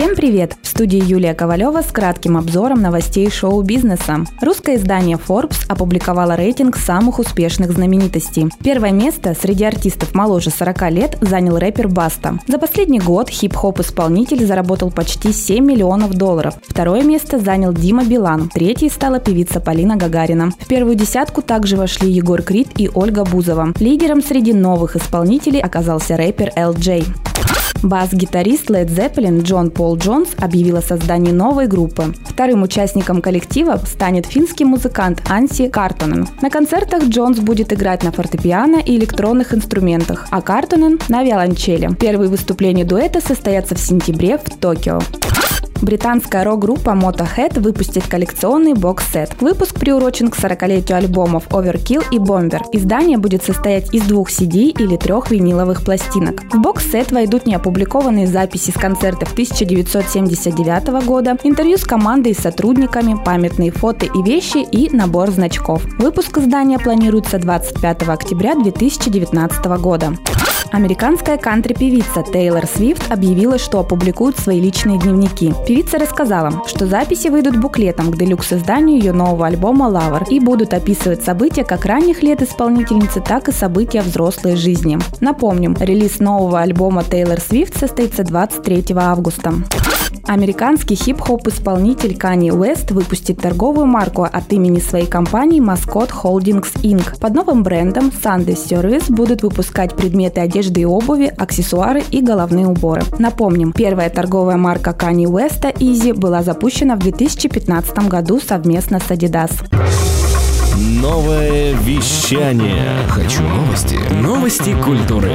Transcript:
Всем привет! В студии Юлия Ковалева с кратким обзором новостей шоу-бизнеса. Русское издание Forbes опубликовало рейтинг самых успешных знаменитостей. Первое место среди артистов моложе 40 лет занял рэпер Баста. За последний год хип-хоп-исполнитель заработал почти 7 миллионов долларов. Второе место занял Дима Билан. Третьей стала певица Полина Гагарина. В первую десятку также вошли Егор Крид и Ольга Бузова. Лидером среди новых исполнителей оказался рэпер LJ. Бас-гитарист Led Zeppelin Джон Пол Джонс объявил о создании новой группы. Вторым участником коллектива станет финский музыкант Анси Картонен. На концертах Джонс будет играть на фортепиано и электронных инструментах, а Картонен – на виолончели. Первые выступления дуэта состоятся в сентябре в Токио. Британская рок-группа Motorhead выпустит коллекционный бокс-сет. Выпуск приурочен к 40-летию альбомов Overkill и Bomber. Издание будет состоять из двух CD или трех виниловых пластинок. В бокс-сет войдут неопубликованные записи с концертов 1979 года, интервью с командой и сотрудниками, памятные фото и вещи и набор значков. Выпуск издания планируется 25 октября 2019 года. Американская кантри-певица Тейлор Свифт объявила, что опубликует свои личные дневники. Певица рассказала, что записи выйдут буклетом к делюкс-изданию ее нового альбома «Лавр» и будут описывать события как ранних лет исполнительницы, так и события взрослой жизни. Напомним, релиз нового альбома Тейлор Свифт состоится 23 августа. Американский хип-хоп-исполнитель Kanye West выпустит торговую марку от имени своей компании Mascot Holdings Inc. Под новым брендом Sunday Service будут выпускать предметы одежды и обуви, аксессуары и головные уборы. Напомним, первая торговая марка Kanye West Easy была запущена в 2015 году совместно с Adidas. Новое вещание. Хочу новости. Новости культуры.